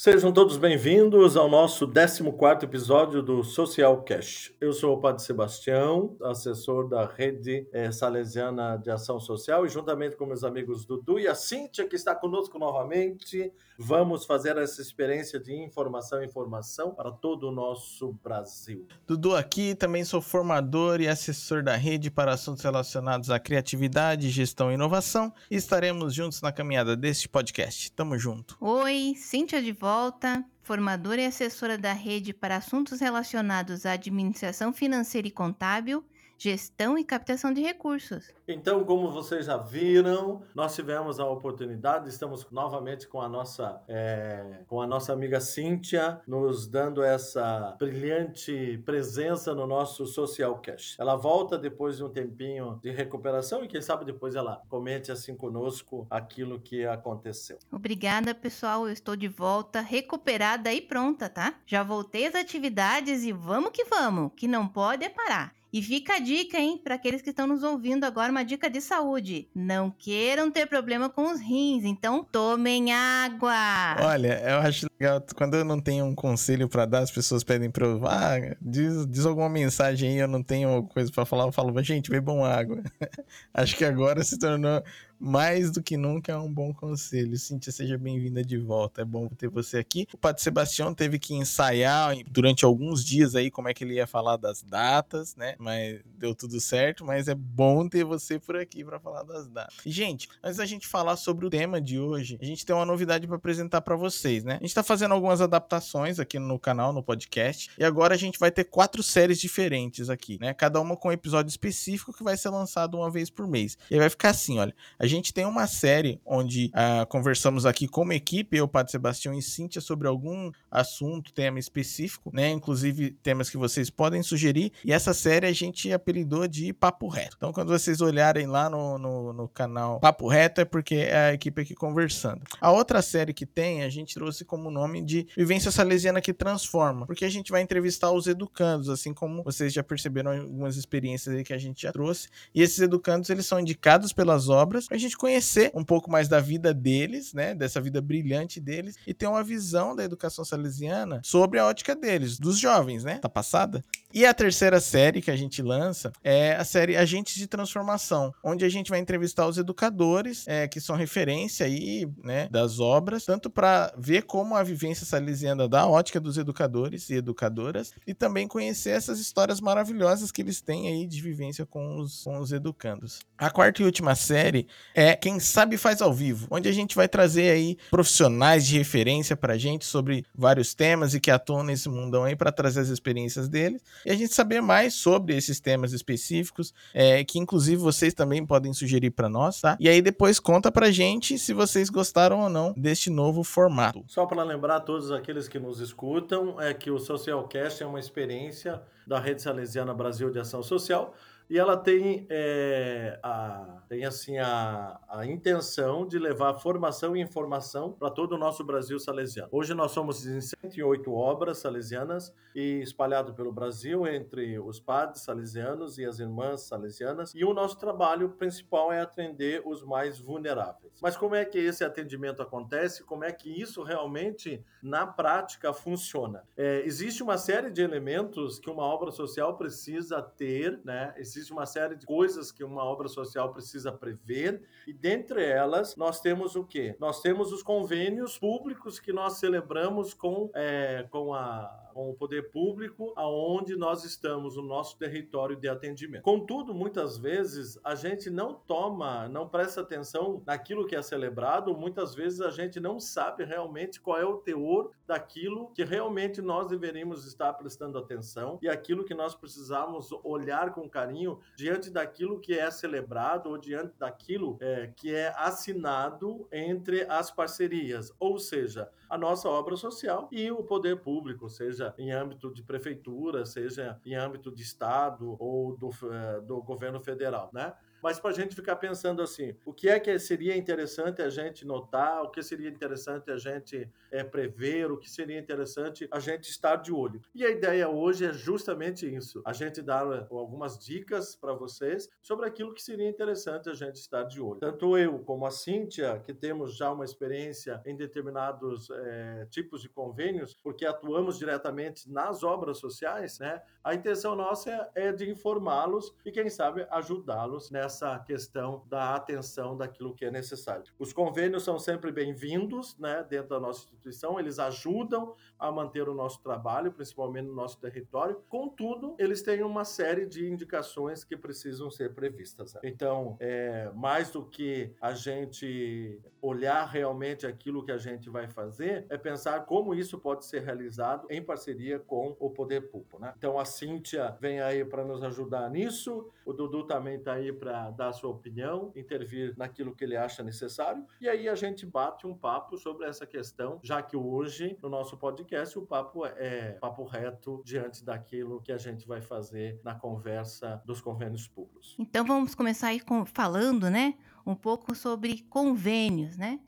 Sejam todos bem-vindos ao nosso 14 episódio do Social Cash. Eu sou o Padre Sebastião, assessor da Rede eh, Salesiana de Ação Social, e juntamente com meus amigos Dudu e a Cíntia, que está conosco novamente, vamos fazer essa experiência de informação e informação para todo o nosso Brasil. Dudu aqui, também sou formador e assessor da Rede para assuntos relacionados à criatividade, gestão e inovação, e estaremos juntos na caminhada deste podcast. Tamo junto. Oi, Cíntia de volta volta, formadora e assessora da rede para assuntos relacionados à administração financeira e contábil gestão e captação de recursos. Então, como vocês já viram, nós tivemos a oportunidade, estamos novamente com a nossa, é, com a nossa amiga Cíntia, nos dando essa brilhante presença no nosso Social Cash. Ela volta depois de um tempinho de recuperação e quem sabe depois ela comente assim conosco aquilo que aconteceu. Obrigada, pessoal. Eu estou de volta, recuperada e pronta, tá? Já voltei às atividades e vamos que vamos, que não pode é parar. E fica a dica, hein, para aqueles que estão nos ouvindo agora, uma dica de saúde. Não queiram ter problema com os rins, então tomem água. Olha, eu acho quando eu não tenho um conselho para dar, as pessoas pedem para eu, ah, diz, diz alguma mensagem aí, eu não tenho coisa para falar, eu falo, gente, bebam água. acho que agora se tornou mais do que nunca um bom conselho. Cíntia, seja bem-vinda de volta. É bom ter você aqui. O Padre Sebastião teve que ensaiar durante alguns dias aí como é que ele ia falar das datas, né? Mas deu tudo certo, mas é bom ter você por aqui para falar das datas. Gente, antes da gente falar sobre o tema de hoje, a gente tem uma novidade para apresentar para vocês, né? A gente tá fazendo algumas adaptações aqui no canal, no podcast, e agora a gente vai ter quatro séries diferentes aqui, né? Cada uma com um episódio específico que vai ser lançado uma vez por mês. E vai ficar assim, olha, a gente tem uma série onde uh, conversamos aqui como equipe, eu, Padre Sebastião e Cíntia, sobre algum assunto, tema específico, né? Inclusive temas que vocês podem sugerir. E essa série a gente apelidou de Papo Reto. Então, quando vocês olharem lá no, no, no canal Papo Reto, é porque é a equipe aqui conversando. A outra série que tem, a gente trouxe como nome de Vivência Salesiana que Transforma, porque a gente vai entrevistar os educandos, assim como vocês já perceberam algumas experiências que a gente já trouxe. E esses educandos, eles são indicados pelas obras a gente conhecer um pouco mais da vida deles, né? Dessa vida brilhante deles e ter uma visão da educação salesiana sobre a ótica deles, dos jovens, né? Tá passada? E a terceira série que a gente lança é a série Agentes de Transformação, onde a gente vai entrevistar os educadores é, que são referência aí, né, das obras, tanto para ver como a vivência salesiana da ótica dos educadores e educadoras, e também conhecer essas histórias maravilhosas que eles têm aí de vivência com os, com os educandos. A quarta e última série é Quem Sabe Faz ao Vivo, onde a gente vai trazer aí profissionais de referência para a gente sobre vários temas e que atuam nesse mundão aí para trazer as experiências deles e a gente saber mais sobre esses temas específicos, é, que inclusive vocês também podem sugerir para nós, tá? E aí depois conta pra gente se vocês gostaram ou não deste novo formato. Só para lembrar a todos aqueles que nos escutam, é que o Socialcast é uma experiência da Rede Salesiana Brasil de Ação Social, e ela tem, é, a, tem assim a, a intenção de levar formação e informação para todo o nosso Brasil salesiano. Hoje nós somos em 108 obras salesianas e espalhado pelo Brasil entre os padres salesianos e as irmãs salesianas e o nosso trabalho principal é atender os mais vulneráveis. Mas como é que esse atendimento acontece? Como é que isso realmente na prática funciona? É, existe uma série de elementos que uma obra social precisa ter, né? Existe uma série de coisas que uma obra social precisa prever, e dentre elas nós temos o quê? Nós temos os convênios públicos que nós celebramos com, é, com a com o poder público aonde nós estamos, no nosso território de atendimento. Contudo, muitas vezes a gente não toma, não presta atenção naquilo que é celebrado, muitas vezes a gente não sabe realmente qual é o teor daquilo que realmente nós deveríamos estar prestando atenção e aquilo que nós precisamos olhar com carinho diante daquilo que é celebrado ou diante daquilo é, que é assinado entre as parcerias, ou seja, a nossa obra social e o poder público, seja em âmbito de prefeitura, seja em âmbito de estado ou do, eh, do governo federal, né? Mas para a gente ficar pensando assim, o que é que seria interessante a gente notar, o que seria interessante a gente é, prever, o que seria interessante a gente estar de olho. E a ideia hoje é justamente isso, a gente dar algumas dicas para vocês sobre aquilo que seria interessante a gente estar de olho. Tanto eu como a Cíntia, que temos já uma experiência em determinados é, tipos de convênios, porque atuamos diretamente nas obras sociais, né? A intenção nossa é de informá-los e, quem sabe, ajudá-los nessa questão da atenção daquilo que é necessário. Os convênios são sempre bem-vindos, né? Dentro da nossa instituição, eles ajudam a manter o nosso trabalho, principalmente no nosso território. Contudo, eles têm uma série de indicações que precisam ser previstas. Né? Então, é, mais do que a gente olhar realmente aquilo que a gente vai fazer, é pensar como isso pode ser realizado em parceria com o poder público. Né? Então, a Cíntia vem aí para nos ajudar nisso, o Dudu também está aí para dar a sua opinião, intervir naquilo que ele acha necessário, e aí a gente bate um papo sobre essa questão, já que hoje, no nosso podcast, o papo é papo reto diante daquilo que a gente vai fazer na conversa dos convênios públicos. Então, vamos começar aí com, falando, né, um pouco sobre convênios, né?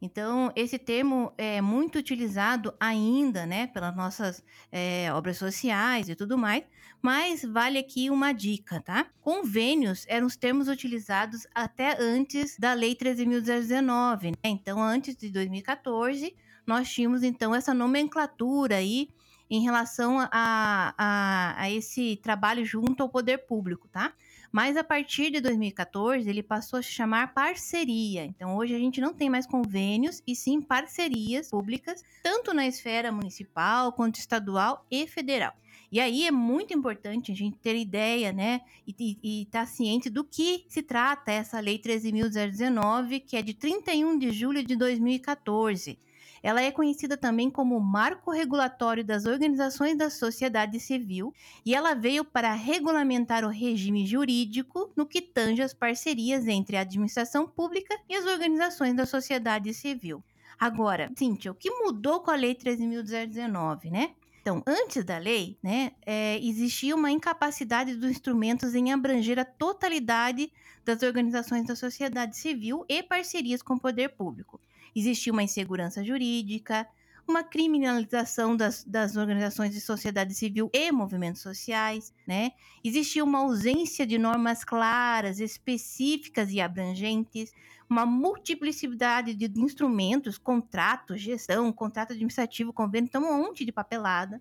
Então, esse termo é muito utilizado ainda, né, pelas nossas é, obras sociais e tudo mais, mas vale aqui uma dica, tá? Convênios eram os termos utilizados até antes da Lei 13.019, né? Então, antes de 2014, nós tínhamos, então, essa nomenclatura aí em relação a, a, a esse trabalho junto ao poder público, tá? Mas a partir de 2014, ele passou a se chamar parceria. Então, hoje a gente não tem mais convênios e sim parcerias públicas, tanto na esfera municipal quanto estadual e federal. E aí é muito importante a gente ter ideia, né, e estar tá ciente do que se trata essa Lei 13.019, que é de 31 de julho de 2014. Ela é conhecida também como Marco Regulatório das Organizações da Sociedade Civil e ela veio para regulamentar o regime jurídico no que tange as parcerias entre a administração pública e as organizações da sociedade civil. Agora, Cíntia, o que mudou com a Lei 13.019, né? Então, antes da lei, né, é, existia uma incapacidade dos instrumentos em abranger a totalidade das organizações da sociedade civil e parcerias com o poder público existia uma insegurança jurídica, uma criminalização das, das organizações de sociedade civil e movimentos sociais, né? Existia uma ausência de normas claras, específicas e abrangentes, uma multiplicidade de instrumentos, contratos, gestão, contrato administrativo, convênio, então um monte de papelada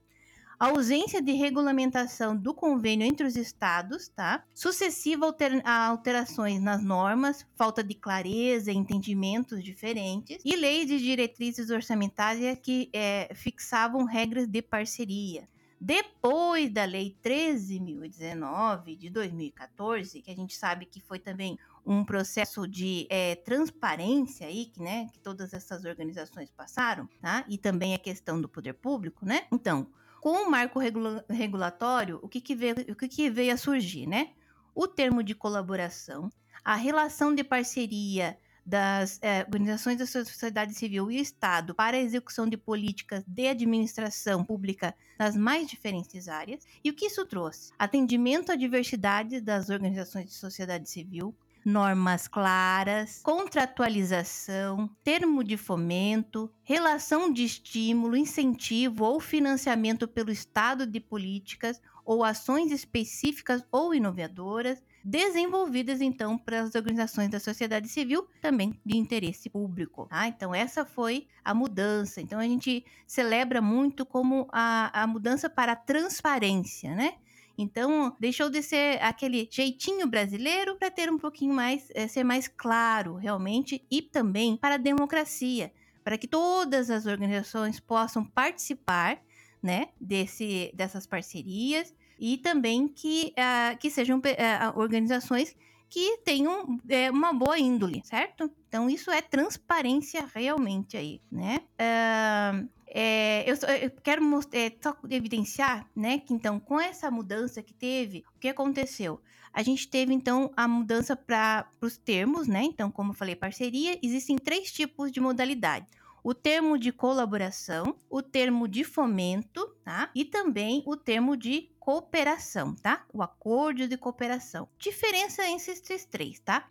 a ausência de regulamentação do convênio entre os estados, tá? Sucessiva alter alterações nas normas, falta de clareza, entendimentos diferentes e leis de diretrizes orçamentárias que é, fixavam regras de parceria. Depois da Lei 13.019 de 2014, que a gente sabe que foi também um processo de é, transparência aí, que, né, que todas essas organizações passaram, tá? E também a questão do poder público, né? Então, com o marco regula regulatório, o que, que, veio, o que, que veio a surgir, né? O termo de colaboração, a relação de parceria das é, organizações da sociedade civil e Estado para a execução de políticas de administração pública nas mais diferentes áreas. E o que isso trouxe? Atendimento à diversidade das organizações de sociedade civil, normas claras, contratualização, termo de fomento, relação de estímulo, incentivo ou financiamento pelo Estado de políticas ou ações específicas ou inovadoras, desenvolvidas então para as organizações da sociedade civil, também de interesse público. Tá? Então, essa foi a mudança. Então, a gente celebra muito como a, a mudança para a transparência, né? Então, deixou de ser aquele jeitinho brasileiro para ter um pouquinho mais, é, ser mais claro realmente e também para a democracia, para que todas as organizações possam participar, né, desse, dessas parcerias e também que, uh, que sejam uh, organizações que tenham é, uma boa índole, certo? Então, isso é transparência realmente aí, né? Uh, é, eu, eu, quero mostrar, é, só evidenciar, né, que então, com essa mudança que teve, o que aconteceu? A gente teve, então, a mudança para os termos, né? Então, como eu falei, parceria, existem três tipos de modalidade. o termo de colaboração, o termo de fomento, tá? E também o termo de cooperação, tá? O acordo de cooperação. Diferença entre esses três, tá?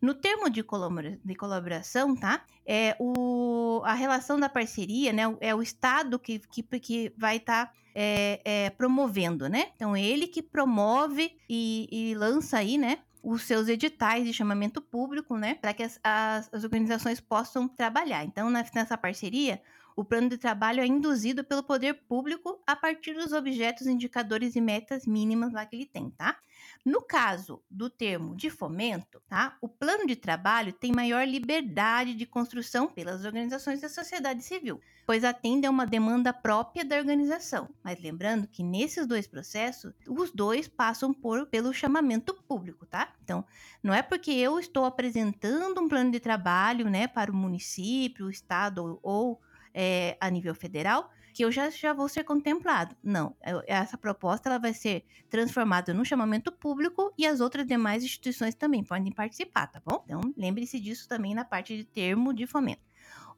No termo de, colabora de colaboração, tá? É o, a relação da parceria, né? É o Estado que, que, que vai estar tá, é, é, promovendo, né? Então, ele que promove e, e lança aí, né? os seus editais de chamamento público, né, para que as, as, as, organizações possam trabalhar. Então, nessa parceria, o plano de trabalho é induzido pelo poder público a partir dos objetos, indicadores e metas mínimas lá que ele tem, tá? No caso do termo de fomento, tá? O plano de trabalho tem maior liberdade de construção pelas organizações da sociedade civil, pois atende a uma demanda própria da organização. Mas lembrando que nesses dois processos, os dois passam por pelo chamamento público, tá? Então, não é porque eu estou apresentando um plano de trabalho, né, para o município, o estado ou é, a nível federal, que eu já, já vou ser contemplado. Não, essa proposta ela vai ser transformada no chamamento público e as outras demais instituições também podem participar, tá bom? Então, lembre-se disso também na parte de termo de fomento.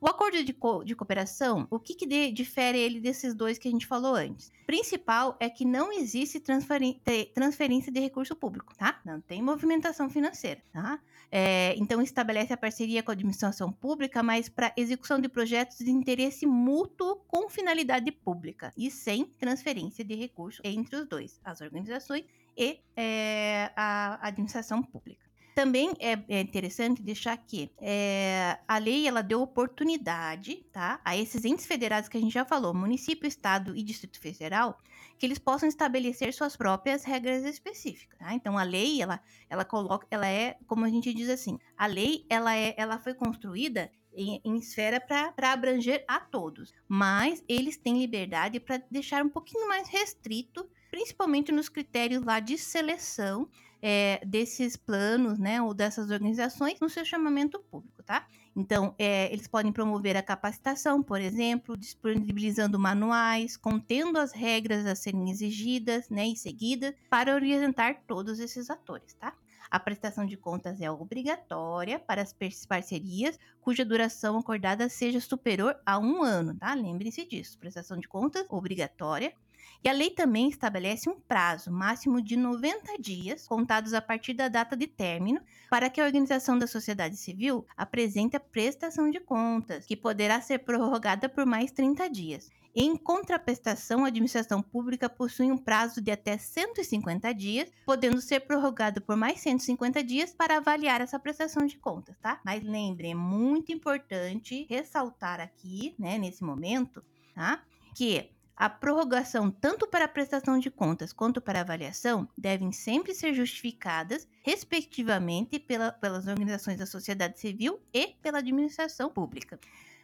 O acordo de, co de cooperação, o que, que difere ele desses dois que a gente falou antes? Principal é que não existe transferência de recurso público, tá? Não tem movimentação financeira, tá? É, então estabelece a parceria com a administração pública, mas para execução de projetos de interesse mútuo com finalidade pública e sem transferência de recurso entre os dois, as organizações e é, a administração pública. Também é, é interessante deixar que é, a lei ela deu oportunidade tá, a esses entes federados que a gente já falou, município, estado e distrito federal, que eles possam estabelecer suas próprias regras específicas. Tá? Então a lei ela, ela coloca, ela é como a gente diz assim, a lei ela é, ela foi construída em, em, esfera para abranger a todos, mas eles têm liberdade para deixar um pouquinho mais restrito, principalmente nos critérios lá de seleção é, desses planos, né, ou dessas organizações no seu chamamento público, tá? Então, é, eles podem promover a capacitação, por exemplo, disponibilizando manuais, contendo as regras a serem exigidas, né, e seguidas, para orientar todos esses atores, tá? A prestação de contas é obrigatória para as parcerias cuja duração acordada seja superior a um ano, tá? Lembre-se disso. Prestação de contas obrigatória e a lei também estabelece um prazo máximo de 90 dias, contados a partir da data de término, para que a organização da sociedade civil apresente a prestação de contas, que poderá ser prorrogada por mais 30 dias. Em contraprestação, a administração pública possui um prazo de até 150 dias, podendo ser prorrogado por mais 150 dias para avaliar essa prestação de contas, tá? Mas lembre, é muito importante ressaltar aqui, né, nesse momento, tá? Que a prorrogação, tanto para a prestação de contas quanto para a avaliação, devem sempre ser justificadas, respectivamente, pela, pelas organizações da sociedade civil e pela administração pública.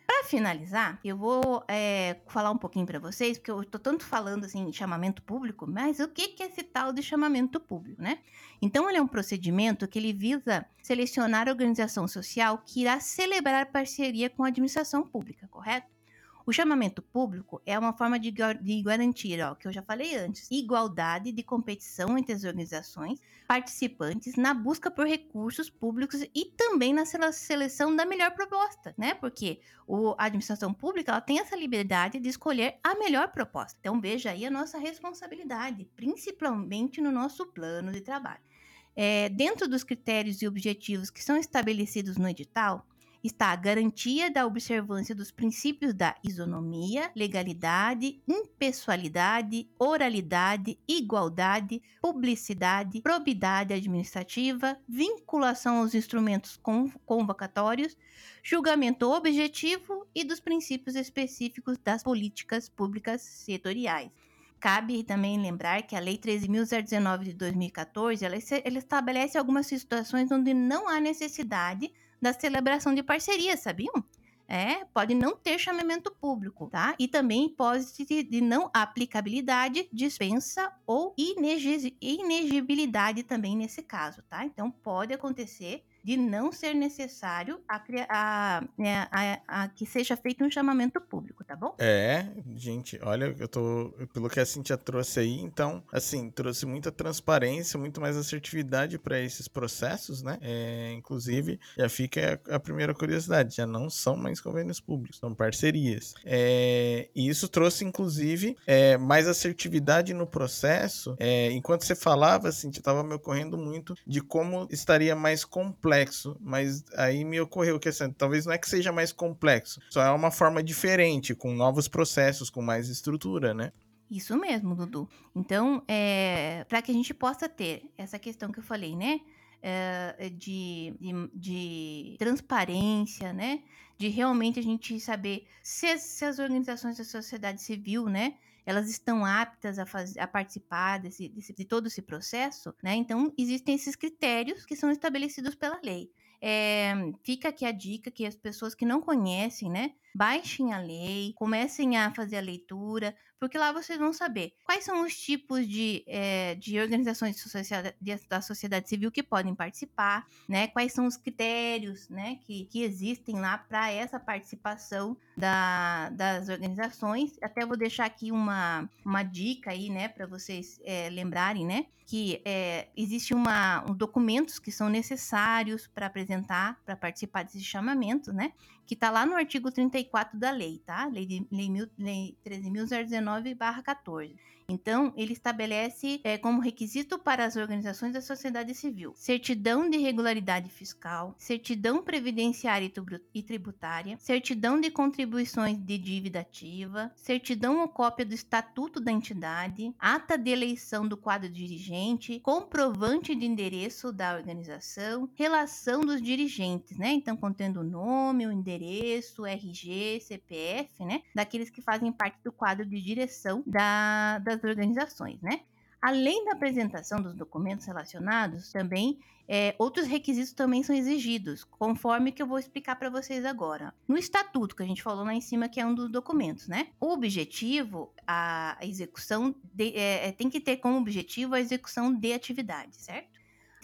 Para finalizar, eu vou é, falar um pouquinho para vocês, porque eu estou tanto falando assim chamamento público, mas o que, que é esse tal de chamamento público, né? Então, ele é um procedimento que ele visa selecionar a organização social que irá celebrar parceria com a administração pública, correto? O chamamento público é uma forma de, de garantir, ó, que eu já falei antes, igualdade de competição entre as organizações participantes na busca por recursos públicos e também na seleção da melhor proposta, né? Porque o, a administração pública ela tem essa liberdade de escolher a melhor proposta. Então veja aí a nossa responsabilidade, principalmente no nosso plano de trabalho. É, dentro dos critérios e objetivos que são estabelecidos no edital, está a garantia da observância dos princípios da isonomia, legalidade, impessoalidade, oralidade, igualdade, publicidade, probidade administrativa, vinculação aos instrumentos convocatórios, julgamento objetivo e dos princípios específicos das políticas públicas setoriais. Cabe também lembrar que a Lei 13.019 de 2014 ela, ela estabelece algumas situações onde não há necessidade da celebração de parcerias, sabiam? É, pode não ter chamamento público, tá? E também hipótese de não aplicabilidade, dispensa ou inegibilidade também nesse caso, tá? Então pode acontecer de não ser necessário a, a, né, a, a, que seja feito um chamamento público, tá bom? É, gente, olha, eu tô. Pelo que a Cintia trouxe aí, então, assim, trouxe muita transparência, muito mais assertividade para esses processos, né? É, inclusive, já fica a, primeira curiosidade: já não são mais convênios públicos, são parcerias. É, e isso trouxe, inclusive, é, mais assertividade no processo. É, enquanto você falava, assim, estava me ocorrendo muito de como estaria mais complexo, mas aí me ocorreu que assim, talvez não é que seja mais complexo, só é uma forma diferente, com novos processos, com mais estrutura, né? Isso mesmo, Dudu. Então, é, para que a gente possa ter essa questão que eu falei, né? É, de, de, de, transparência, né? De realmente a gente saber se, se as organizações da sociedade civil, né? Elas estão aptas a, fazer, a participar desse, desse, de todo esse processo, né? Então, existem esses critérios que são estabelecidos pela lei. É, fica aqui a dica que as pessoas que não conhecem, né, baixem a lei, comecem a fazer a leitura, porque lá vocês vão saber quais são os tipos de, é, de organizações da sociedade civil que podem participar, né? Quais são os critérios, né, que, que existem lá para essa participação da, das organizações. Até vou deixar aqui uma, uma dica aí, né, para vocês é, lembrarem, né, que é, existe uma, um documentos que são necessários para apresentar, para participar desse chamamento, né? que está lá no artigo 34 da lei, tá? Lei, lei, lei 13.019-14. Então, ele estabelece é, como requisito para as organizações da sociedade civil certidão de regularidade fiscal, certidão previdenciária e tributária, certidão de contribuições de dívida ativa, certidão ou cópia do estatuto da entidade, ata de eleição do quadro dirigente, comprovante de endereço da organização, relação dos dirigentes, né? Então, contendo o nome, o endereço, RG, CPF, né? Daqueles que fazem parte do quadro de direção da, da das organizações, né? Além da apresentação dos documentos relacionados, também é, outros requisitos também são exigidos, conforme que eu vou explicar para vocês agora. No estatuto que a gente falou lá em cima, que é um dos documentos, né? O objetivo, a, execução de, é, é, tem que ter como objetivo a execução de atividade, certo?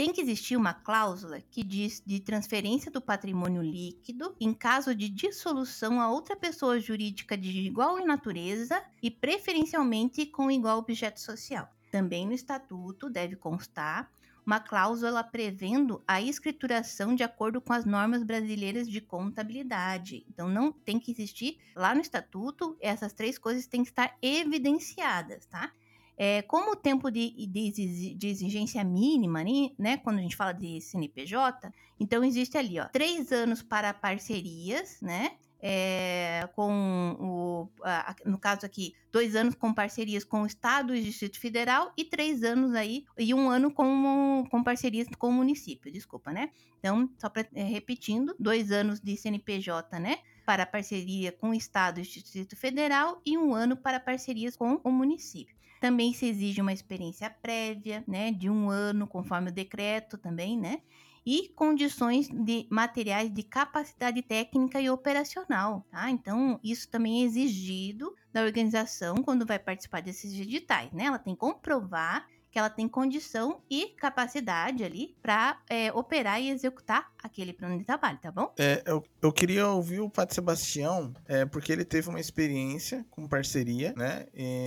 Tem que existir uma cláusula que diz de transferência do patrimônio líquido em caso de dissolução a outra pessoa jurídica de igual natureza e preferencialmente com igual objeto social. Também no estatuto deve constar uma cláusula prevendo a escrituração de acordo com as normas brasileiras de contabilidade. Então não tem que existir lá no estatuto, essas três coisas têm que estar evidenciadas, tá? É, como o tempo de, de, de, exigência mínima, né, quando a gente fala de CNPJ, então existe ali, ó, três anos para parcerias, né, é, com o, no caso aqui, dois anos com parcerias com o Estado e Distrito Federal e três anos aí, e um ano com, com parcerias com o município, desculpa, né? Então, só pra, é, repetindo, dois anos de CNPJ, né? Para parceria com o Estado e Distrito Federal e um ano para parcerias com o município. Também se exige uma experiência prévia, né, de um ano, conforme o decreto também, né? E condições de materiais de capacidade técnica e operacional, tá? Então, isso também é exigido da organização quando vai participar desses editais, né? Ela tem que comprovar que ela tem condição e capacidade ali para é, operar e executar aquele plano de trabalho, tá bom? É, eu, eu queria ouvir o Pato Sebastião, é, porque ele teve uma experiência com parceria, né,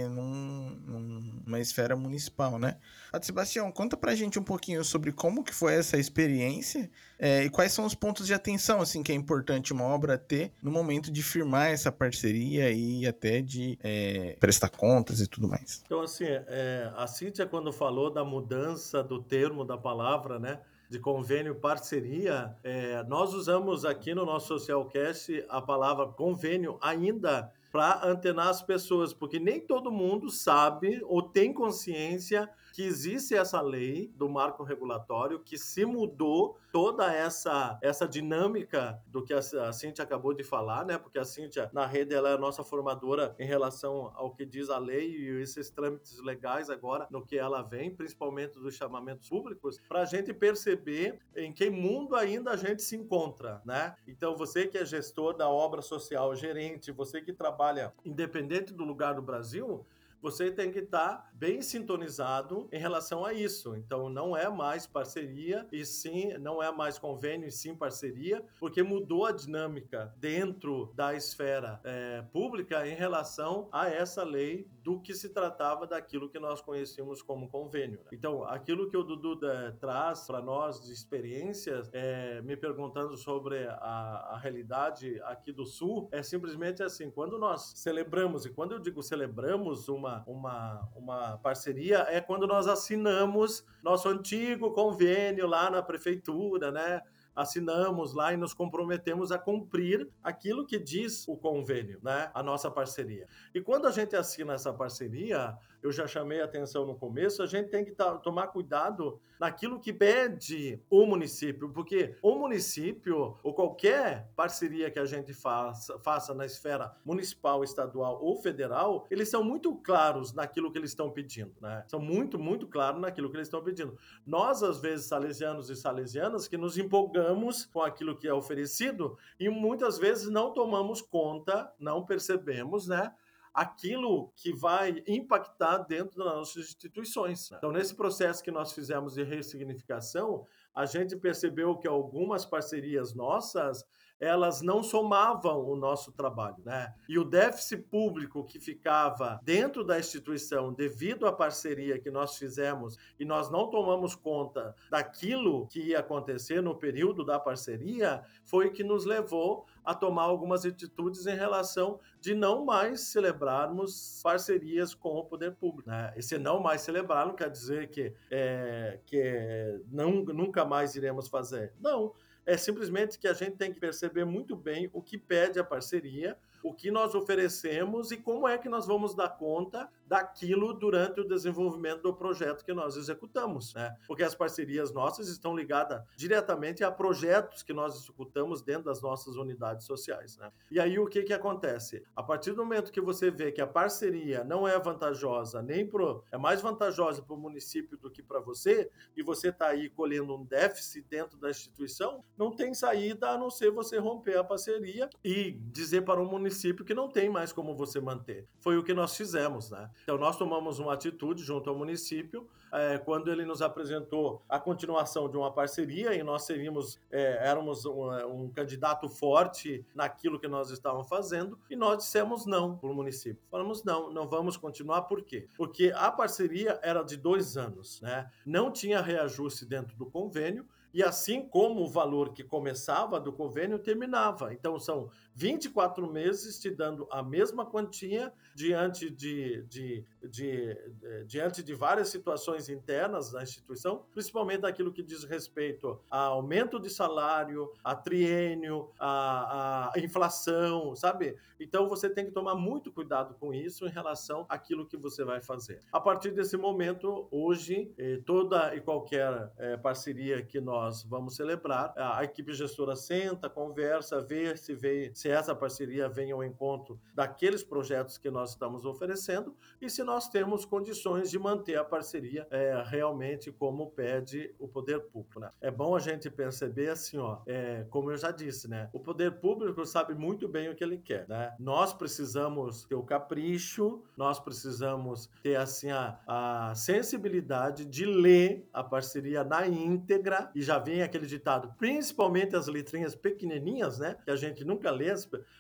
num, numa esfera municipal, né? Pato Sebastião, conta pra gente um pouquinho sobre como que foi essa experiência é, e quais são os pontos de atenção, assim, que é importante uma obra ter no momento de firmar essa parceria e até de é, prestar contas e tudo mais. Então, assim, é, a Cíntia, quando falou da mudança do termo da palavra, né? De convênio parceria, é, nós usamos aqui no nosso Socialcast a palavra convênio ainda para antenar as pessoas, porque nem todo mundo sabe ou tem consciência que existe essa lei do marco regulatório que se mudou toda essa essa dinâmica do que a, Cintia acabou de falar, né? Porque a Cintia, na rede, ela é a nossa formadora em relação ao que diz a lei e esses trâmites legais agora no que ela vem, principalmente dos chamamentos públicos, para a gente perceber em que mundo ainda a gente se encontra, né? Então, você que é gestor da obra social, gerente, você que trabalha independente do lugar do Brasil, você tem que estar tá bem sintonizado em relação a isso. Então, não é mais parceria e sim, não é mais convênio e sim parceria, porque mudou a dinâmica dentro da esfera é, pública em relação a essa lei do que se tratava daquilo que nós conhecíamos como convênio. Né? Então, aquilo que o Dudu é, traz para nós de experiências, é, me perguntando sobre a, a realidade aqui do Sul, é simplesmente assim: quando nós celebramos, e quando eu digo celebramos uma, uma, uma parceria, é quando nós assinamos nosso antigo convênio lá na prefeitura, né? assinamos lá e nos comprometemos a cumprir aquilo que diz o convênio, né? A nossa parceria. E quando a gente assina essa parceria, eu já chamei a atenção no começo, a gente tem que tomar cuidado naquilo que pede o município, porque o município ou qualquer parceria que a gente faça, faça na esfera municipal, estadual ou federal, eles são muito claros naquilo que eles estão pedindo, né? São muito, muito claros naquilo que eles estão pedindo. Nós, às vezes, salesianos e salesianas, que nos empolgamos com aquilo que é oferecido e muitas vezes não tomamos conta, não percebemos, né? Aquilo que vai impactar dentro das nossas instituições. Então, nesse processo que nós fizemos de ressignificação, a gente percebeu que algumas parcerias nossas elas não somavam o nosso trabalho, né? E o déficit público que ficava dentro da instituição devido à parceria que nós fizemos e nós não tomamos conta daquilo que ia acontecer no período da parceria, foi que nos levou a tomar algumas atitudes em relação de não mais celebrarmos parcerias com o poder público. Né? Esse não mais celebrar não quer dizer que, é, que não, nunca mais iremos fazer. Não, é simplesmente que a gente tem que perceber muito bem o que pede a parceria o que nós oferecemos e como é que nós vamos dar conta daquilo durante o desenvolvimento do projeto que nós executamos, né? Porque as parcerias nossas estão ligadas diretamente a projetos que nós executamos dentro das nossas unidades sociais, né? E aí o que que acontece? A partir do momento que você vê que a parceria não é vantajosa nem pro é mais vantajosa para o município do que para você e você está aí colhendo um déficit dentro da instituição, não tem saída a não ser você romper a parceria e dizer para o município município que não tem mais como você manter. Foi o que nós fizemos, né? Então nós tomamos uma atitude junto ao município é, quando ele nos apresentou a continuação de uma parceria e nós seríamos é, éramos um, um, candidato forte naquilo que nós estávamos fazendo e nós dissemos não para o município. Falamos não, não vamos continuar por quê? Porque a parceria era de dois anos, né? Não tinha reajuste dentro do convênio e assim como o valor que começava do convênio terminava. Então, são 24 meses te dando a mesma quantia diante de, de, de, de, diante de várias situações internas da instituição, principalmente aquilo que diz respeito a aumento de salário, a triênio, a, a inflação, sabe? Então você tem que tomar muito cuidado com isso em relação àquilo que você vai fazer. A partir desse momento, hoje, eh, toda e qualquer eh, parceria que nós vamos celebrar, a equipe gestora senta, conversa, vê se, vê, se essa parceria vem ao encontro daqueles projetos que nós estamos oferecendo e se nós temos condições de manter a parceria é, realmente como pede o poder público. Né? É bom a gente perceber assim, ó, é, como eu já disse, né? O poder público sabe muito bem o que ele quer, né? Nós precisamos ter o capricho, nós precisamos ter assim a, a sensibilidade de ler a parceria na íntegra e já vem aquele ditado, principalmente as letrinhas pequenininhas, né? Que a gente nunca lê,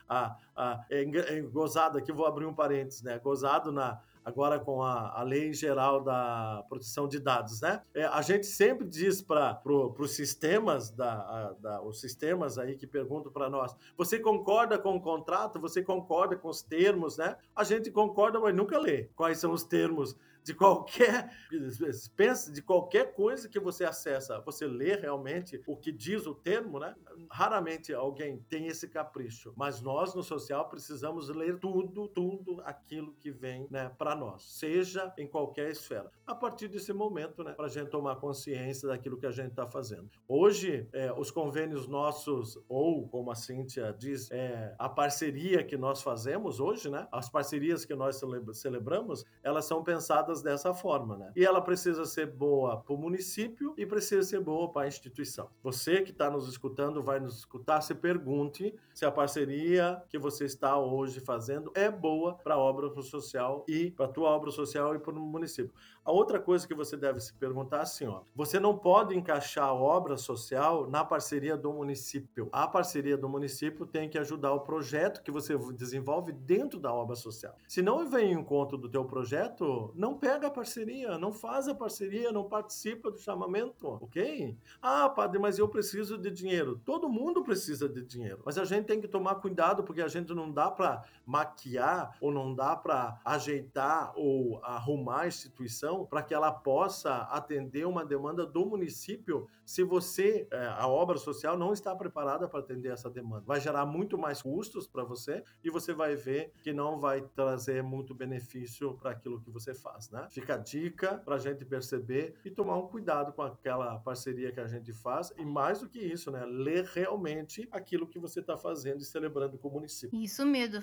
a, a, é, é gozado aqui, vou abrir um parênteses, né? Gozado na, agora com a, a lei geral da proteção de dados, né? É, a gente sempre diz para pro, os sistemas da, a, da, os sistemas aí que perguntam para nós, você concorda com o contrato? Você concorda com os termos, né? A gente concorda, mas nunca lê quais são os termos de qualquer pensa de qualquer coisa que você acessa, você lê realmente o que diz o termo, né? Raramente alguém tem esse capricho, mas nós no social precisamos ler tudo, tudo aquilo que vem, né, para nós, seja em qualquer esfera. A partir desse momento, né, para a gente tomar consciência daquilo que a gente está fazendo. Hoje, é, os convênios nossos ou como a Cíntia diz, é, a parceria que nós fazemos hoje, né? As parcerias que nós celebramos, elas são pensadas tratadas dessa forma, né? E ela precisa ser boa para o município e precisa ser boa para a instituição. Você que está nos escutando, vai nos escutar, se pergunte se a parceria que você está hoje fazendo é boa para a obra social e para a tua obra social e para o município. A outra coisa que você deve se perguntar é assim, ó, você não pode encaixar a obra social na parceria do município. A parceria do município tem que ajudar o projeto que você desenvolve dentro da obra social. Se não vem em encontro do teu projeto, não pega a parceria, não faz a parceria, não participa do chamamento, ok? Ah, padre, mas eu preciso de dinheiro. Todo mundo precisa de dinheiro, mas a gente tem que tomar cuidado porque a gente não dá para maquiar ou não dá para ajeitar ou arrumar a instituição para que ela possa atender uma demanda do município se você, é, a obra social, não está preparada para atender essa demanda. Vai gerar muito mais custos para você e você vai ver que não vai trazer muito benefício para aquilo que você faz, né? Fica a dica para a gente perceber e tomar um cuidado com aquela parceria que a gente faz e mais do que isso, né? Ler realmente aquilo que você está fazendo e celebrando com o município. Isso mesmo,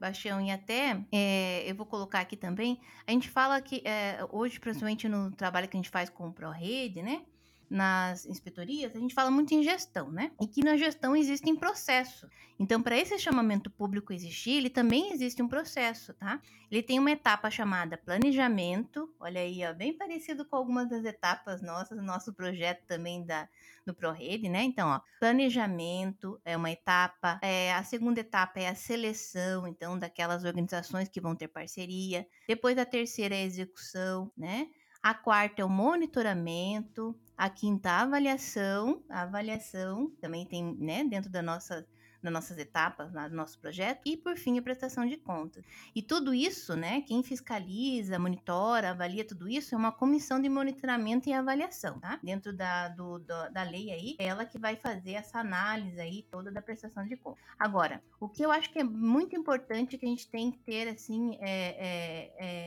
Bastião. E até, é, eu vou colocar aqui também, a gente fala que é, hoje hoje, principalmente no trabalho que a gente faz com o ProRede, né? Nas inspetorias, a gente fala muito em gestão, né? E que na gestão existem processos. Então, para esse chamamento público existir, ele também existe um processo, tá? Ele tem uma etapa chamada planejamento, olha aí, ó, bem parecido com algumas das etapas nossas, nosso projeto também da, do ProRede, né? Então, ó, planejamento é uma etapa, é, a segunda etapa é a seleção, então, daquelas organizações que vão ter parceria. Depois a terceira é a execução, né? A quarta é o monitoramento, a quinta avaliação, a avaliação também tem, né, dentro da nossa nas nossas etapas, no nosso projeto, e por fim a prestação de contas. E tudo isso, né, quem fiscaliza, monitora, avalia tudo isso é uma comissão de monitoramento e avaliação, tá? Dentro da, do, do, da lei aí, é ela que vai fazer essa análise aí toda da prestação de contas. Agora, o que eu acho que é muito importante que a gente tem que ter, assim, é, é, é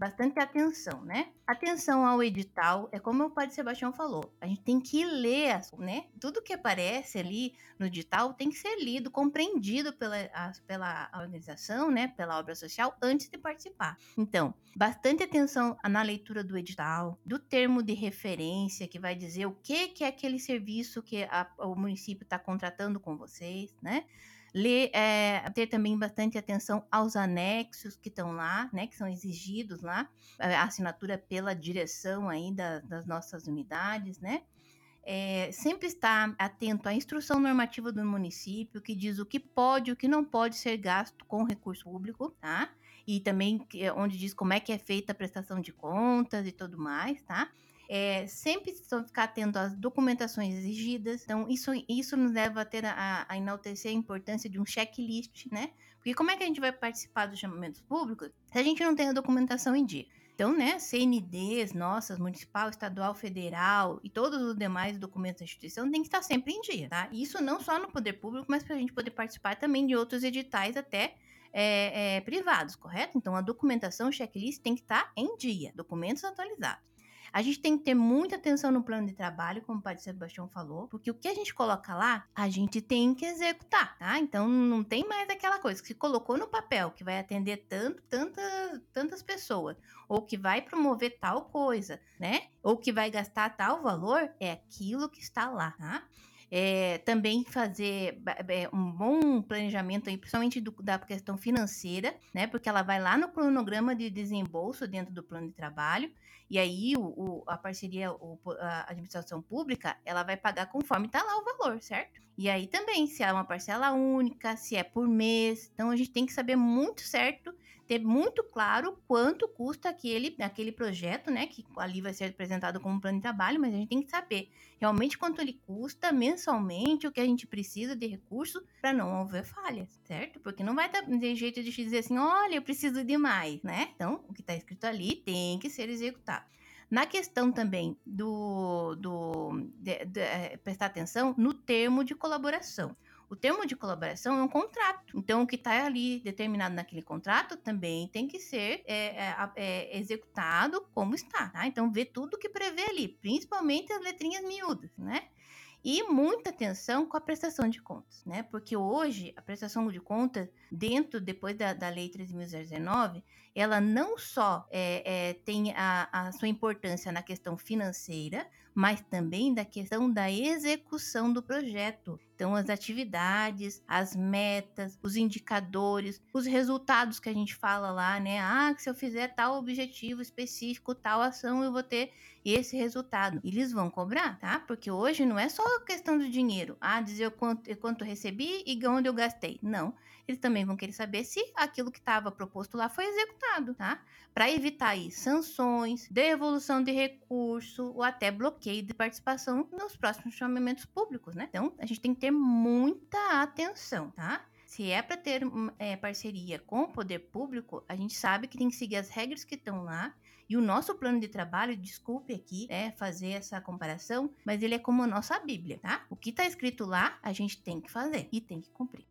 bastante atenção, né? Atenção ao edital, é como o Padre Sebastião falou, a gente tem que ler, né? Tudo que aparece ali no edital tem que ser lido compreendido pela, pela organização, né, pela obra social, antes de participar. Então, bastante atenção na leitura do edital, do termo de referência, que vai dizer o que, que é aquele serviço que a, o município está contratando com vocês, né? Ler, é, ter também bastante atenção aos anexos que estão lá, né, que são exigidos lá, a assinatura pela direção aí da, das nossas unidades, né? é, sempre estar atento à instrução normativa do município, que diz o que pode e o que não pode ser gasto com recurso público, tá? E também onde diz como é que é feita a prestação de contas e tudo mais, tá? É, sempre ficar atento às documentações exigidas. Então, isso, isso nos leva a ter a, a enaltecer a importância de um checklist, né? Porque como é que a gente vai participar dos chamamentos públicos se a gente não tem a documentação em dia? Então, né, CNDs nossas, municipal, estadual, federal e todos os demais documentos da instituição tem que estar sempre em dia, tá? Isso não só no poder público, mas para a gente poder participar também de outros editais até é, é, privados, correto? Então, a documentação, checklist tem que estar em dia, documentos atualizados. A gente tem que ter muita atenção no plano de trabalho, como o Padre Sebastião falou, porque o que a gente coloca lá, a gente tem que executar, tá? Então não tem mais aquela coisa que se colocou no papel que vai atender tanto, tantas, tantas pessoas, ou que vai promover tal coisa, né? Ou que vai gastar tal valor, é aquilo que está lá, tá? É, também fazer é, um bom planejamento, aí, principalmente do, da questão financeira, né? Porque ela vai lá no cronograma de desembolso dentro do plano de trabalho, e aí o, o a parceria, o, a administração pública, ela vai pagar conforme está lá o valor, certo? E aí também, se é uma parcela única, se é por mês, então a gente tem que saber muito certo ter muito claro quanto custa aquele, aquele projeto, né? Que ali vai ser apresentado como plano de trabalho, mas a gente tem que saber realmente quanto ele custa mensalmente, o que a gente precisa de recurso para não haver falhas, certo? Porque não vai dar de jeito de dizer assim, olha, eu preciso de mais, né? Então, o que está escrito ali tem que ser executado. Na questão também do, do de, de, é, prestar atenção no termo de colaboração. O termo de colaboração é um contrato. Então, o que está ali determinado naquele contrato também tem que ser é, é, é, executado como está. Tá? Então, vê tudo que prevê ali, principalmente as letrinhas miúdas, né? E muita atenção com a prestação de contas, né? Porque hoje a prestação de contas, dentro, depois da, da Lei 13.019, ela não só é, é, tem a, a sua importância na questão financeira, mas também da questão da execução do projeto. Então, as atividades, as metas, os indicadores, os resultados que a gente fala lá, né? Ah, se eu fizer tal objetivo específico, tal ação, eu vou ter esse resultado. Eles vão cobrar, tá? Porque hoje não é só questão do dinheiro. Ah, dizer quanto, quanto recebi e onde eu gastei. Não. Eles também vão querer saber se aquilo que estava proposto lá foi executado, tá? Para evitar aí sanções, devolução de recurso ou até bloqueio de participação nos próximos chamamentos públicos, né? Então, a gente tem que ter muita atenção, tá? Se é para ter é, parceria com o poder público, a gente sabe que tem que seguir as regras que estão lá. E o nosso plano de trabalho, desculpe aqui, é fazer essa comparação, mas ele é como a nossa Bíblia, tá? O que está escrito lá, a gente tem que fazer e tem que cumprir.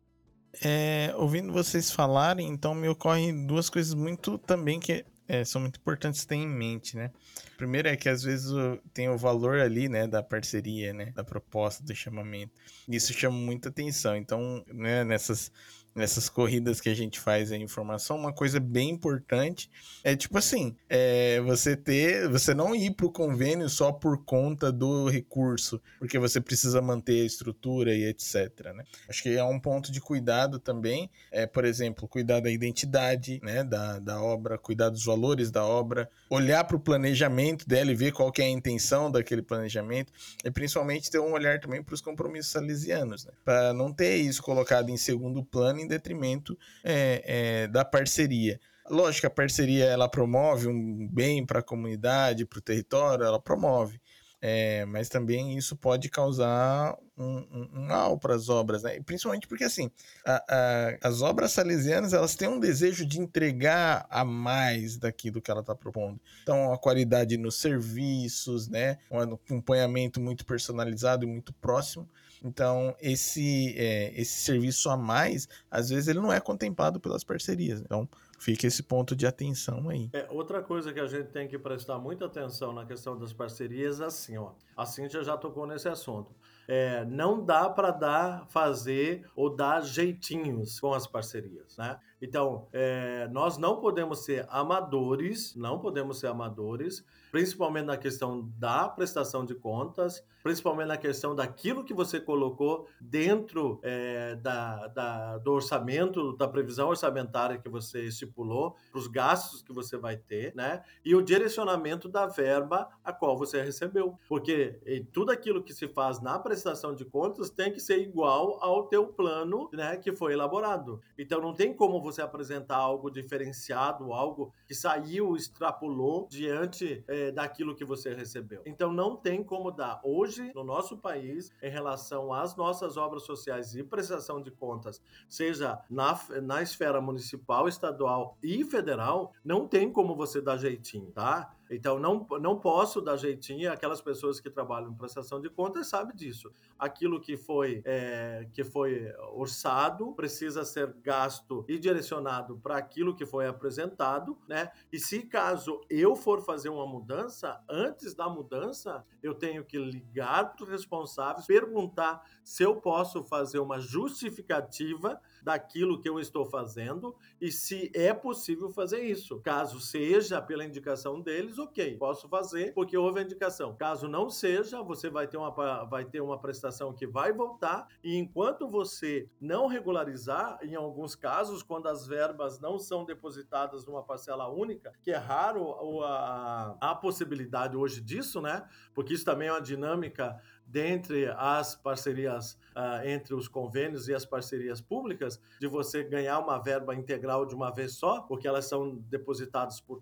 É, ouvindo vocês falarem, então me ocorrem duas coisas muito também que é, são muito importantes ter em mente, né? Primeiro é que às vezes tem o valor ali, né, da parceria, né, da proposta, do chamamento. Isso chama muita atenção. Então, né, nessas nessas corridas que a gente faz a informação, uma coisa bem importante é tipo assim, é você ter, você não ir para o convênio só por conta do recurso, porque você precisa manter a estrutura e etc. Né? Acho que é um ponto de cuidado também, é, por exemplo, cuidar da identidade né, da, da obra, cuidar dos valores da obra, olhar para o planejamento dela e ver qual que é a intenção daquele planejamento, e principalmente ter um olhar também para os compromissos salesianos, né? para não ter isso colocado em segundo plano detrimento é, é, da parceria. Lógico, a parceria ela promove um bem para a comunidade, para o território, ela promove. É, mas também isso pode causar um, um, um mal para as obras, né? principalmente porque assim a, a, as obras salesianas elas têm um desejo de entregar a mais daquilo que ela está propondo. Então a qualidade nos serviços, né? um acompanhamento muito personalizado e muito próximo. Então, esse, é, esse serviço a mais, às vezes, ele não é contemplado pelas parcerias. Então, fica esse ponto de atenção aí. É, outra coisa que a gente tem que prestar muita atenção na questão das parcerias, assim, ó. A Cintia já tocou nesse assunto. É, não dá para dar, fazer ou dar jeitinhos com as parcerias, né? Então, é, nós não podemos ser amadores, não podemos ser amadores, principalmente na questão da prestação de contas, principalmente na questão daquilo que você colocou dentro é, da, da, do orçamento, da previsão orçamentária que você estipulou, para os gastos que você vai ter, né? E o direcionamento da verba a qual você recebeu. Porque tudo aquilo que se faz na prestação de contas tem que ser igual ao teu plano, né, que foi elaborado. Então não tem como você apresentar algo diferenciado, algo que saiu, extrapolou diante é, daquilo que você recebeu. Então não tem como dar. Hoje, no nosso país, em relação às nossas obras sociais e prestação de contas, seja na, na esfera municipal, estadual e federal, não tem como você dar jeitinho, tá? Então, não, não posso dar jeitinho. Aquelas pessoas que trabalham em prestação de contas sabem disso. Aquilo que foi, é, que foi orçado precisa ser gasto e direcionado para aquilo que foi apresentado, né? E se caso eu for fazer uma mudança, antes da mudança, eu tenho que ligar para os responsáveis, perguntar se eu posso fazer uma justificativa daquilo que eu estou fazendo e se é possível fazer isso. Caso seja pela indicação deles, ok, posso fazer porque houve a indicação. Caso não seja, você vai ter uma, vai ter uma prestação que vai voltar e enquanto você não regularizar, em alguns casos, quando as verbas não são depositadas numa parcela única, que é raro a, a possibilidade hoje disso, né? Porque isso também é uma dinâmica dentre as parcerias uh, entre os convênios e as parcerias públicas, de você ganhar uma verba integral de uma vez só, porque elas são depositadas por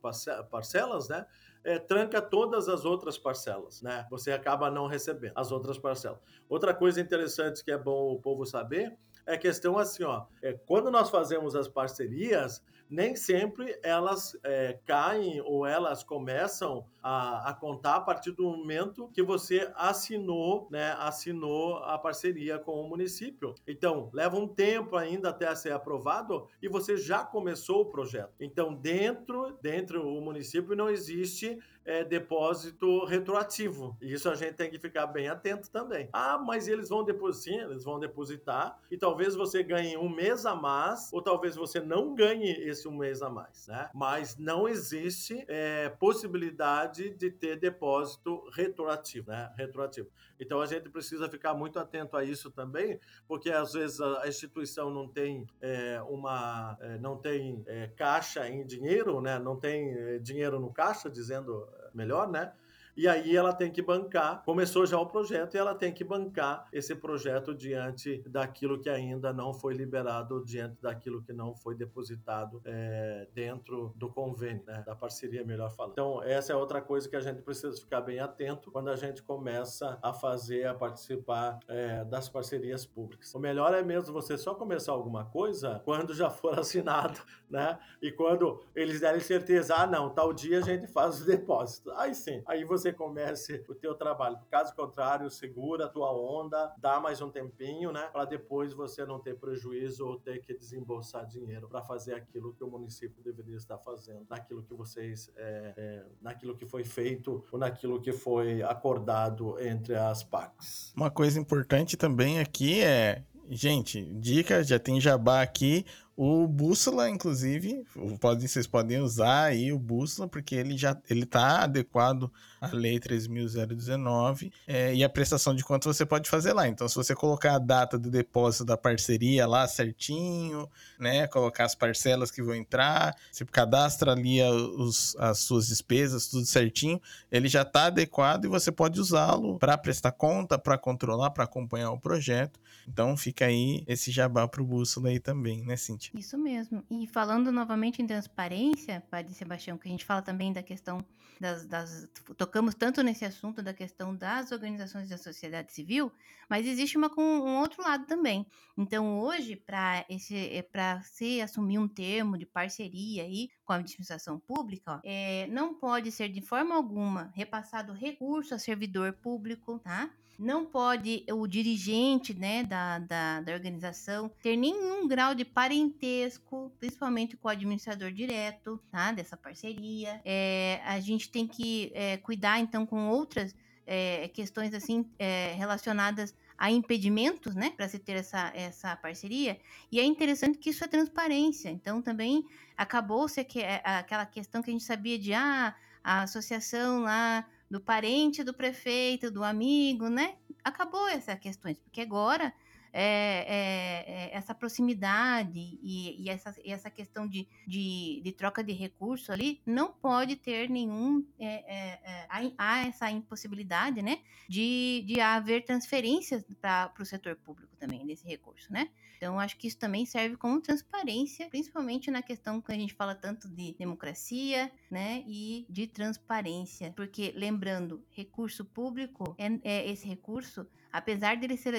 parcelas, né? É, tranca todas as outras parcelas, né? Você acaba não recebendo as outras parcelas. Outra coisa interessante que é bom o povo saber é questão assim, ó, é, quando nós fazemos as parcerias, nem sempre elas é, caem ou elas começam a, a, contar a partir do momento que você assinou, né, assinou a parceria com o município. Então, leva um tempo ainda até ser aprovado e você já começou o projeto. Então, dentro, dentro do município não existe é, depósito retroativo. E isso a gente tem que ficar bem atento também. Ah, mas eles vão depositar, eles vão depositar e talvez você ganhe um mês a mais ou talvez você não ganhe esse um mês a mais, né? Mas não existe é, possibilidade de ter depósito retroativo, né? Retroativo. Então a gente precisa ficar muito atento a isso também, porque às vezes a instituição não tem é, uma, é, não tem é, caixa em dinheiro, né? Não tem é, dinheiro no caixa, dizendo melhor, né? E aí ela tem que bancar, começou já o projeto e ela tem que bancar esse projeto diante daquilo que ainda não foi liberado, diante daquilo que não foi depositado é, dentro do convênio, né? da parceria, melhor falando. Então, essa é outra coisa que a gente precisa ficar bem atento quando a gente começa a fazer, a participar é, das parcerias públicas. O melhor é mesmo você só começar alguma coisa quando já for assinado, né? E quando eles derem certeza, ah, não, tal dia a gente faz o depósito. Aí sim, aí você você comece o teu trabalho. Caso contrário, segura a tua onda, dá mais um tempinho, né? Para depois você não ter prejuízo ou ter que desembolsar dinheiro para fazer aquilo que o município deveria estar fazendo, naquilo que vocês, é, é, naquilo que foi feito ou naquilo que foi acordado entre as partes. Uma coisa importante também aqui é Gente, dica, já tem jabá aqui. O bússola, inclusive, pode, vocês podem usar aí o bússola, porque ele já ele tá adequado à Lei 3.019 é, e a prestação de conta você pode fazer lá. Então, se você colocar a data do depósito da parceria lá certinho, né, colocar as parcelas que vão entrar, você cadastra ali os, as suas despesas, tudo certinho, ele já está adequado e você pode usá-lo para prestar conta, para controlar, para acompanhar o projeto. Então, fica aí esse jabá para o bússola aí também, né, Cintia? Isso mesmo. E falando novamente em transparência, Padre Sebastião, que a gente fala também da questão das, das, Tocamos tanto nesse assunto da questão das organizações da sociedade civil, mas existe uma com um outro lado também. Então, hoje, para é, se assumir um termo de parceria aí com a administração pública, ó, é, não pode ser de forma alguma repassado recurso a servidor público, tá? Não pode o dirigente né, da, da, da, organização ter nenhum grau de parentesco, principalmente com o administrador direto tá, dessa parceria. É, a gente tem que é, cuidar então com outras é, questões assim é, relacionadas a impedimentos, né, para se ter essa, essa parceria. E é interessante que isso é transparência. Então também acabou-se é, aquela questão que a gente sabia de ah, a associação lá do parente do prefeito, do amigo, né? Acabou essas questões, porque agora é, é, essa proximidade e, e, essa, e essa questão de, de, de, troca de recurso ali não pode ter nenhum. É, há essa impossibilidade, né? De, de haver transferências para o setor público também desse recurso, né? Então, acho que isso também serve como transparência, principalmente na questão que a gente fala tanto de democracia, né, e de transparência. Porque, lembrando, recurso público, é, é esse recurso, apesar dele ser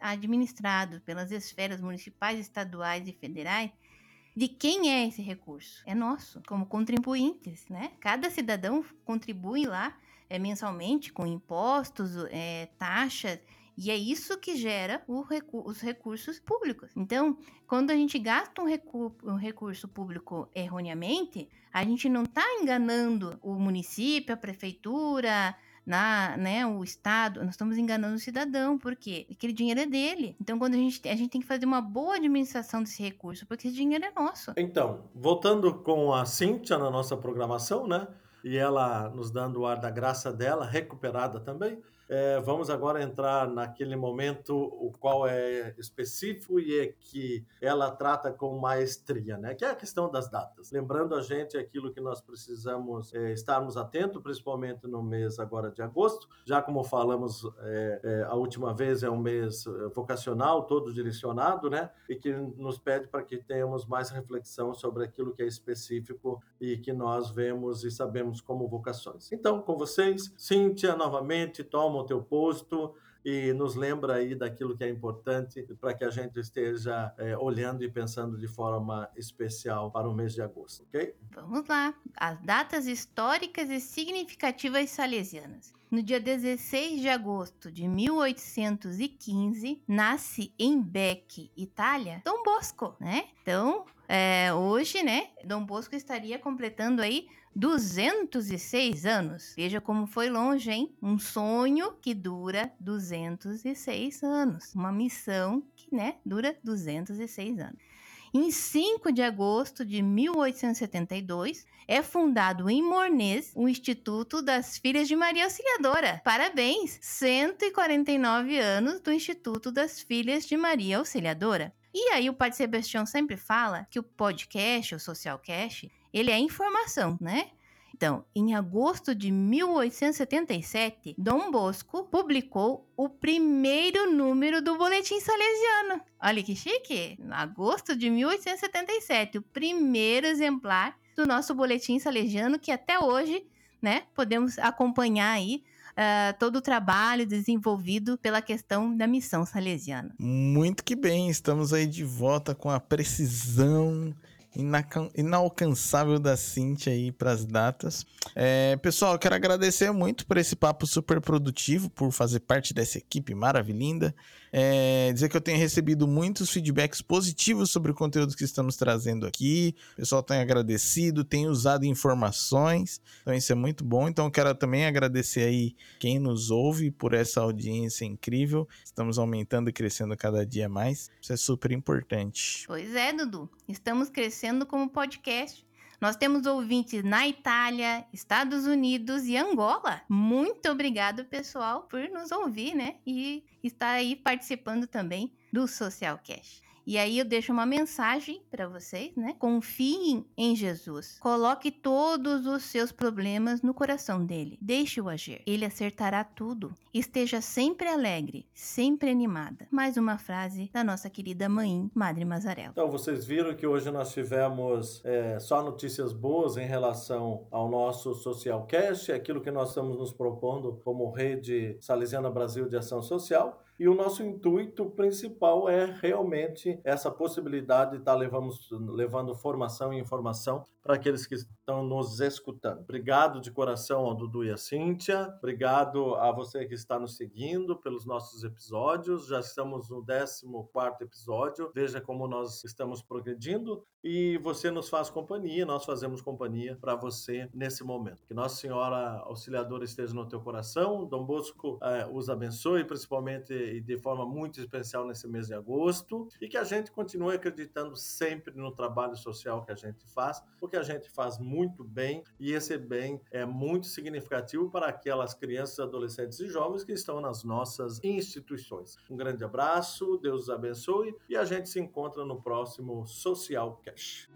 administrado pelas esferas municipais, estaduais e federais, de quem é esse recurso? É nosso, como contribuintes, né? Cada cidadão contribui lá é, mensalmente com impostos, é, taxas e é isso que gera recu os recursos públicos. Então, quando a gente gasta um, recu um recurso público erroneamente, a gente não está enganando o município, a prefeitura, na, né, o Estado, nós estamos enganando o cidadão, porque aquele dinheiro é dele. Então, quando a gente, a gente tem que fazer uma boa administração desse recurso, porque esse dinheiro é nosso. Então, voltando com a Cíntia na nossa programação, né? E ela nos dando o ar da graça dela, recuperada também. É, vamos agora entrar naquele momento o qual é específico e é que ela trata com maestria, né? Que é a questão das datas. Lembrando a gente aquilo que nós precisamos é, estarmos atentos, principalmente no mês agora de agosto, já como falamos é, a última vez é um mês vocacional, todo direcionado, né? E que nos pede para que tenhamos mais reflexão sobre aquilo que é específico e que nós vemos e sabemos como vocações. Então, com vocês, Cíntia, novamente, toma toma o teu posto e nos lembra aí daquilo que é importante para que a gente esteja é, olhando e pensando de forma especial para o mês de agosto, ok? Vamos lá. As datas históricas e significativas salesianas. No dia 16 de agosto de 1815, nasce em Bec, Itália, Dom Bosco, né? Então, é, hoje, né, Dom Bosco estaria completando aí 206 anos. Veja como foi longe, hein? Um sonho que dura 206 anos. Uma missão que, né, dura 206 anos. Em 5 de agosto de 1872, é fundado em Mornês o Instituto das Filhas de Maria Auxiliadora. Parabéns! 149 anos do Instituto das Filhas de Maria Auxiliadora. E aí o Padre Sebastião sempre fala que o podcast, o Socialcast, ele é informação, né? Então, em agosto de 1877, Dom Bosco publicou o primeiro número do Boletim Salesiano. Olha que chique! Em agosto de 1877, o primeiro exemplar do nosso Boletim Salesiano, que até hoje, né, podemos acompanhar aí Uh, todo o trabalho desenvolvido pela questão da missão salesiana. Muito que bem, estamos aí de volta com a precisão inalcançável da Cintia aí para as datas. É, pessoal, quero agradecer muito por esse papo super produtivo, por fazer parte dessa equipe maravilhosa. É, dizer que eu tenho recebido muitos feedbacks positivos sobre o conteúdo que estamos trazendo aqui. O pessoal tem agradecido, tem usado informações, então isso é muito bom. Então quero também agradecer aí quem nos ouve por essa audiência incrível. Estamos aumentando e crescendo cada dia mais. Isso é super importante. Pois é, Dudu. Estamos crescendo como podcast. Nós temos ouvintes na Itália, Estados Unidos e Angola. Muito obrigado, pessoal, por nos ouvir, né? E estar aí participando também do Social Cash. E aí eu deixo uma mensagem para vocês, né? Confiem em Jesus. Coloque todos os seus problemas no coração dele. Deixe-o agir. Ele acertará tudo. Esteja sempre alegre, sempre animada. Mais uma frase da nossa querida mãe, Madre Mazarel. Então, vocês viram que hoje nós tivemos é, só notícias boas em relação ao nosso Social Cast, aquilo que nós estamos nos propondo como rede Salesiana Brasil de Ação Social. E o nosso intuito principal é realmente essa possibilidade de estar tá levando, levando formação e informação para aqueles que estão nos escutando. Obrigado de coração ao Dudu e à Cíntia. Obrigado a você que está nos seguindo pelos nossos episódios. Já estamos no 14 episódio. Veja como nós estamos progredindo e você nos faz companhia, nós fazemos companhia para você nesse momento. Que Nossa Senhora Auxiliadora esteja no teu coração. Dom Bosco eh, os abençoe, principalmente e de forma muito especial nesse mês de agosto. E que a gente continue acreditando sempre no trabalho social que a gente faz, porque a gente faz muito bem e esse bem é muito significativo para aquelas crianças, adolescentes e jovens que estão nas nossas instituições. Um grande abraço, Deus os abençoe e a gente se encontra no próximo Social Cash.